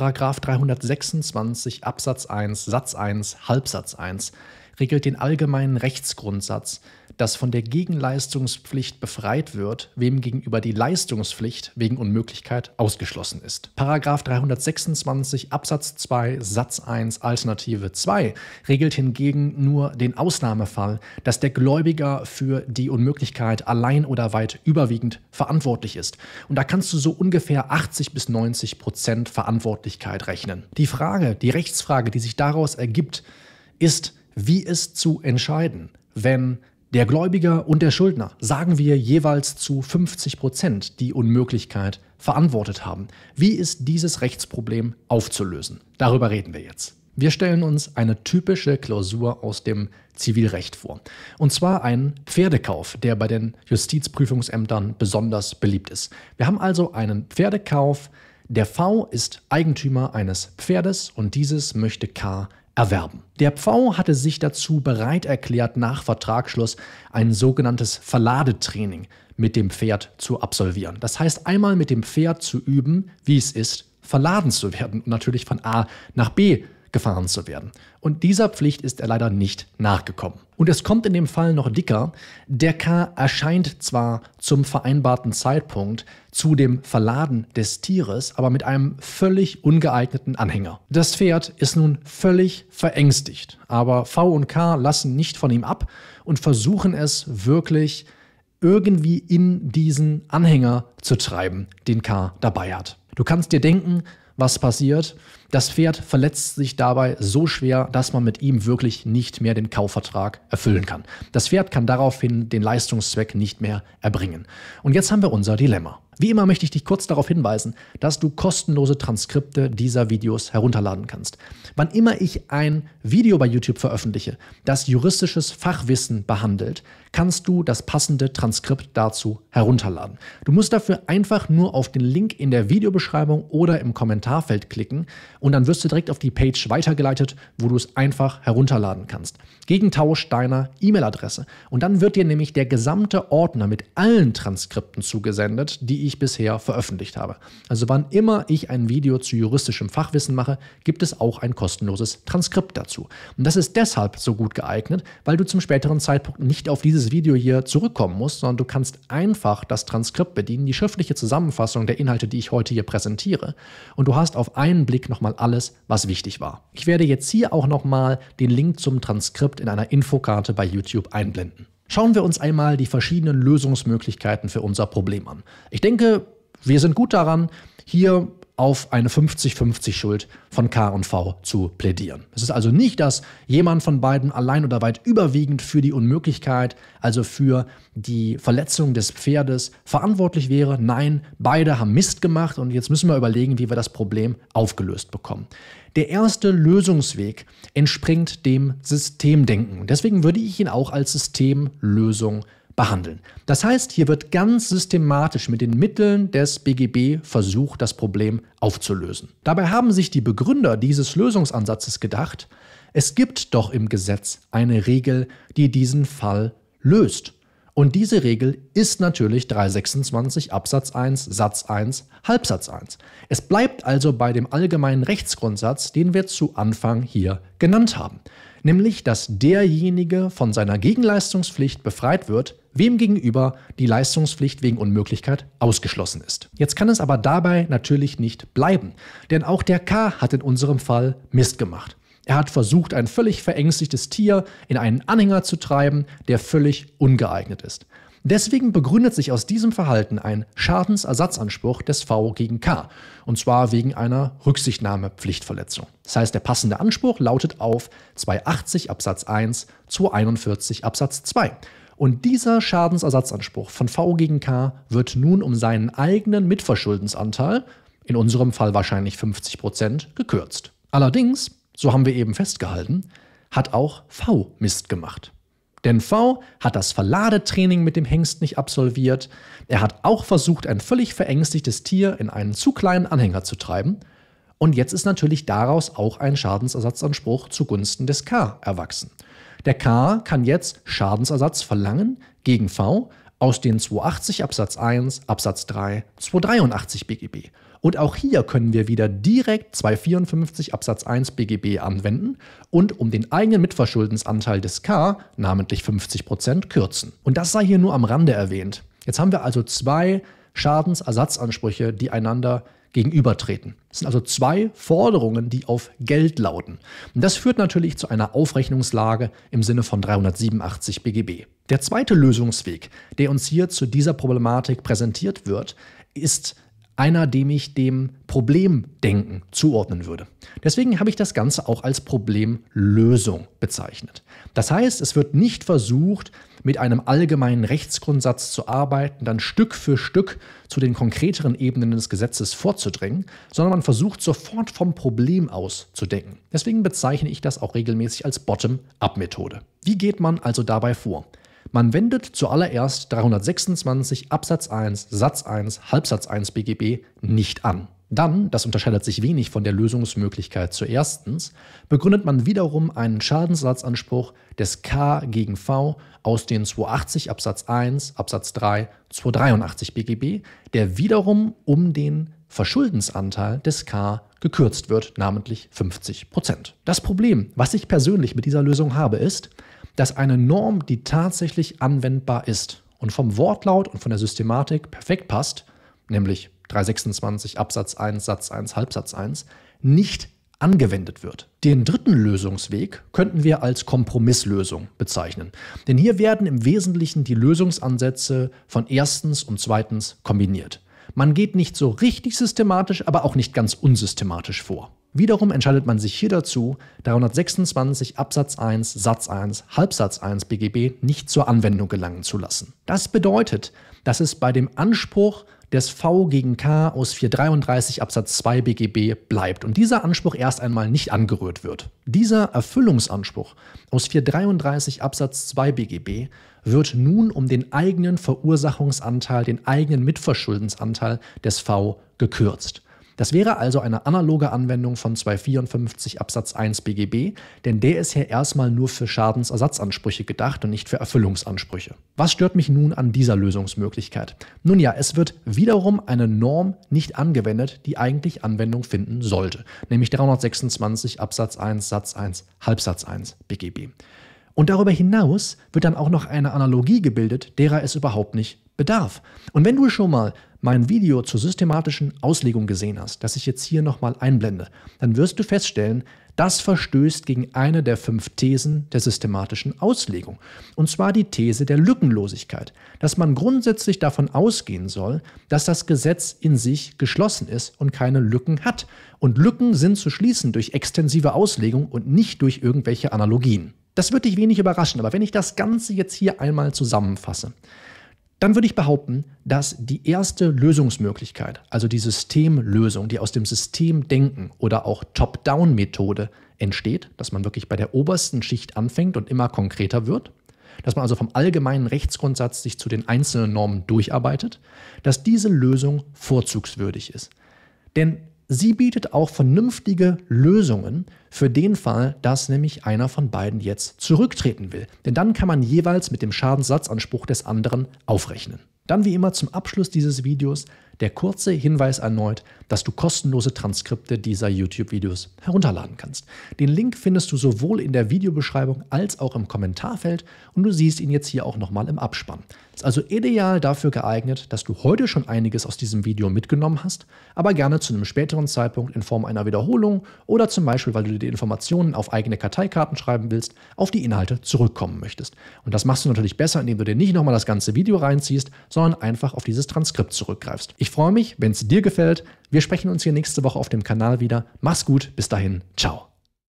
Paragraph 326 Absatz 1 Satz 1 Halbsatz 1 regelt den allgemeinen Rechtsgrundsatz, dass von der Gegenleistungspflicht befreit wird, wem gegenüber die Leistungspflicht wegen Unmöglichkeit ausgeschlossen ist. Paragraph 326 Absatz 2 Satz 1 Alternative 2 regelt hingegen nur den Ausnahmefall, dass der Gläubiger für die Unmöglichkeit allein oder weit überwiegend verantwortlich ist. Und da kannst du so ungefähr 80 bis 90 Prozent Verantwortlichkeit rechnen. Die Frage, die Rechtsfrage, die sich daraus ergibt, ist, wie es zu entscheiden, wenn der Gläubiger und der Schuldner, sagen wir jeweils zu 50 Prozent, die Unmöglichkeit verantwortet haben. Wie ist dieses Rechtsproblem aufzulösen? Darüber reden wir jetzt. Wir stellen uns eine typische Klausur aus dem Zivilrecht vor. Und zwar einen Pferdekauf, der bei den Justizprüfungsämtern besonders beliebt ist. Wir haben also einen Pferdekauf. Der V ist Eigentümer eines Pferdes und dieses möchte K erwerben. Der Pfau hatte sich dazu bereit erklärt, nach Vertragsschluss ein sogenanntes Verladetraining mit dem Pferd zu absolvieren. Das heißt, einmal mit dem Pferd zu üben, wie es ist, verladen zu werden und natürlich von A nach B gefahren zu werden. Und dieser Pflicht ist er leider nicht nachgekommen. Und es kommt in dem Fall noch dicker. Der K erscheint zwar zum vereinbarten Zeitpunkt zu dem Verladen des Tieres, aber mit einem völlig ungeeigneten Anhänger. Das Pferd ist nun völlig verängstigt, aber V und K lassen nicht von ihm ab und versuchen es wirklich irgendwie in diesen Anhänger zu treiben, den K dabei hat. Du kannst dir denken, was passiert. Das Pferd verletzt sich dabei so schwer, dass man mit ihm wirklich nicht mehr den Kaufvertrag erfüllen kann. Das Pferd kann daraufhin den Leistungszweck nicht mehr erbringen. Und jetzt haben wir unser Dilemma. Wie immer möchte ich dich kurz darauf hinweisen, dass du kostenlose Transkripte dieser Videos herunterladen kannst. Wann immer ich ein Video bei YouTube veröffentliche, das juristisches Fachwissen behandelt, kannst du das passende Transkript dazu herunterladen. Du musst dafür einfach nur auf den Link in der Videobeschreibung oder im Kommentarfeld klicken und dann wirst du direkt auf die Page weitergeleitet, wo du es einfach herunterladen kannst. Gegen Tausch deiner E-Mail-Adresse. Und dann wird dir nämlich der gesamte Ordner mit allen Transkripten zugesendet, die ich bisher veröffentlicht habe. Also wann immer ich ein Video zu juristischem Fachwissen mache, gibt es auch ein kostenloses Transkript dazu. Und das ist deshalb so gut geeignet, weil du zum späteren Zeitpunkt nicht auf dieses Video hier zurückkommen musst, sondern du kannst einfach das Transkript bedienen, die schriftliche Zusammenfassung der Inhalte, die ich heute hier präsentiere. Und du hast auf einen Blick nochmal alles, was wichtig war. Ich werde jetzt hier auch nochmal den Link zum Transkript in einer Infokarte bei YouTube einblenden. Schauen wir uns einmal die verschiedenen Lösungsmöglichkeiten für unser Problem an. Ich denke, wir sind gut daran, hier auf eine 50-50 Schuld von K und V zu plädieren. Es ist also nicht, dass jemand von beiden allein oder weit überwiegend für die Unmöglichkeit, also für die Verletzung des Pferdes verantwortlich wäre. Nein, beide haben Mist gemacht und jetzt müssen wir überlegen, wie wir das Problem aufgelöst bekommen. Der erste Lösungsweg entspringt dem Systemdenken. Deswegen würde ich ihn auch als Systemlösung behandeln. Das heißt, hier wird ganz systematisch mit den Mitteln des BGB versucht, das Problem aufzulösen. Dabei haben sich die Begründer dieses Lösungsansatzes gedacht, es gibt doch im Gesetz eine Regel, die diesen Fall löst. Und diese Regel ist natürlich 326 Absatz 1 Satz 1 Halbsatz 1. Es bleibt also bei dem allgemeinen Rechtsgrundsatz, den wir zu Anfang hier genannt haben nämlich dass derjenige von seiner Gegenleistungspflicht befreit wird, wem gegenüber die Leistungspflicht wegen Unmöglichkeit ausgeschlossen ist. Jetzt kann es aber dabei natürlich nicht bleiben, denn auch der K hat in unserem Fall Mist gemacht. Er hat versucht, ein völlig verängstigtes Tier in einen Anhänger zu treiben, der völlig ungeeignet ist. Deswegen begründet sich aus diesem Verhalten ein Schadensersatzanspruch des V gegen K, und zwar wegen einer Rücksichtnahmepflichtverletzung. Das heißt, der passende Anspruch lautet auf 280 Absatz 1, 241 Absatz 2. Und dieser Schadensersatzanspruch von V gegen K wird nun um seinen eigenen Mitverschuldensanteil, in unserem Fall wahrscheinlich 50 Prozent, gekürzt. Allerdings, so haben wir eben festgehalten, hat auch V Mist gemacht. Denn V hat das Verladetraining mit dem Hengst nicht absolviert. Er hat auch versucht, ein völlig verängstigtes Tier in einen zu kleinen Anhänger zu treiben. Und jetzt ist natürlich daraus auch ein Schadensersatzanspruch zugunsten des K erwachsen. Der K kann jetzt Schadensersatz verlangen gegen V aus den 280 Absatz 1, Absatz 3, 283 BGB. Und auch hier können wir wieder direkt 254 Absatz 1 BGB anwenden und um den eigenen Mitverschuldensanteil des K, namentlich 50 Prozent, kürzen. Und das sei hier nur am Rande erwähnt. Jetzt haben wir also zwei Schadensersatzansprüche, die einander gegenübertreten. Es sind also zwei Forderungen, die auf Geld lauten. Und das führt natürlich zu einer Aufrechnungslage im Sinne von 387 BGB. Der zweite Lösungsweg, der uns hier zu dieser Problematik präsentiert wird, ist einer, dem ich dem Problemdenken zuordnen würde. Deswegen habe ich das Ganze auch als Problemlösung bezeichnet. Das heißt, es wird nicht versucht, mit einem allgemeinen Rechtsgrundsatz zu arbeiten, dann Stück für Stück zu den konkreteren Ebenen des Gesetzes vorzudringen, sondern man versucht sofort vom Problem aus zu denken. Deswegen bezeichne ich das auch regelmäßig als Bottom-up-Methode. Wie geht man also dabei vor? Man wendet zuallererst 326 Absatz 1 Satz 1 Halbsatz 1 BGB nicht an. Dann, das unterscheidet sich wenig von der Lösungsmöglichkeit zu erstens, begründet man wiederum einen Schadensersatzanspruch des K gegen V aus den 280 Absatz 1 Absatz 3 283 BGB, der wiederum um den Verschuldensanteil des K gekürzt wird, namentlich 50 Prozent. Das Problem, was ich persönlich mit dieser Lösung habe, ist, dass eine Norm, die tatsächlich anwendbar ist und vom Wortlaut und von der Systematik perfekt passt, nämlich 326 Absatz 1 Satz 1 Halbsatz 1, nicht angewendet wird. Den dritten Lösungsweg könnten wir als Kompromisslösung bezeichnen. Denn hier werden im Wesentlichen die Lösungsansätze von erstens und zweitens kombiniert. Man geht nicht so richtig systematisch, aber auch nicht ganz unsystematisch vor. Wiederum entscheidet man sich hier dazu, 326 Absatz 1 Satz 1 Halbsatz 1 BGB nicht zur Anwendung gelangen zu lassen. Das bedeutet, dass es bei dem Anspruch des V gegen K aus 433 Absatz 2 BGB bleibt und dieser Anspruch erst einmal nicht angerührt wird. Dieser Erfüllungsanspruch aus 433 Absatz 2 BGB wird nun um den eigenen Verursachungsanteil, den eigenen Mitverschuldensanteil des V gekürzt. Das wäre also eine analoge Anwendung von 254 Absatz 1 BGB, denn der ist ja erstmal nur für Schadensersatzansprüche gedacht und nicht für Erfüllungsansprüche. Was stört mich nun an dieser Lösungsmöglichkeit? Nun ja, es wird wiederum eine Norm nicht angewendet, die eigentlich Anwendung finden sollte, nämlich 326 Absatz 1 Satz 1 Halbsatz 1 BGB. Und darüber hinaus wird dann auch noch eine Analogie gebildet, derer es überhaupt nicht bedarf. Und wenn du schon mal mein Video zur systematischen Auslegung gesehen hast, das ich jetzt hier nochmal einblende, dann wirst du feststellen, das verstößt gegen eine der fünf Thesen der systematischen Auslegung. Und zwar die These der Lückenlosigkeit, dass man grundsätzlich davon ausgehen soll, dass das Gesetz in sich geschlossen ist und keine Lücken hat. Und Lücken sind zu schließen durch extensive Auslegung und nicht durch irgendwelche Analogien. Das wird dich wenig überraschen, aber wenn ich das Ganze jetzt hier einmal zusammenfasse, dann würde ich behaupten, dass die erste Lösungsmöglichkeit, also die Systemlösung, die aus dem Systemdenken oder auch Top-Down-Methode entsteht, dass man wirklich bei der obersten Schicht anfängt und immer konkreter wird, dass man also vom allgemeinen Rechtsgrundsatz sich zu den einzelnen Normen durcharbeitet, dass diese Lösung vorzugswürdig ist. Denn Sie bietet auch vernünftige Lösungen für den Fall, dass nämlich einer von beiden jetzt zurücktreten will. Denn dann kann man jeweils mit dem Schadenssatzanspruch des anderen aufrechnen. Dann wie immer zum Abschluss dieses Videos der kurze Hinweis erneut, dass du kostenlose Transkripte dieser YouTube-Videos herunterladen kannst. Den Link findest du sowohl in der Videobeschreibung als auch im Kommentarfeld und du siehst ihn jetzt hier auch nochmal im Abspann. Ist also ideal dafür geeignet, dass du heute schon einiges aus diesem Video mitgenommen hast, aber gerne zu einem späteren Zeitpunkt in Form einer Wiederholung oder zum Beispiel, weil du dir die Informationen auf eigene Karteikarten schreiben willst, auf die Inhalte zurückkommen möchtest. Und das machst du natürlich besser, indem du dir nicht nochmal das ganze Video reinziehst, sondern einfach auf dieses Transkript zurückgreifst. Ich freue mich, wenn es dir gefällt. Wir sprechen uns hier nächste Woche auf dem Kanal wieder. Mach's gut, bis dahin, ciao.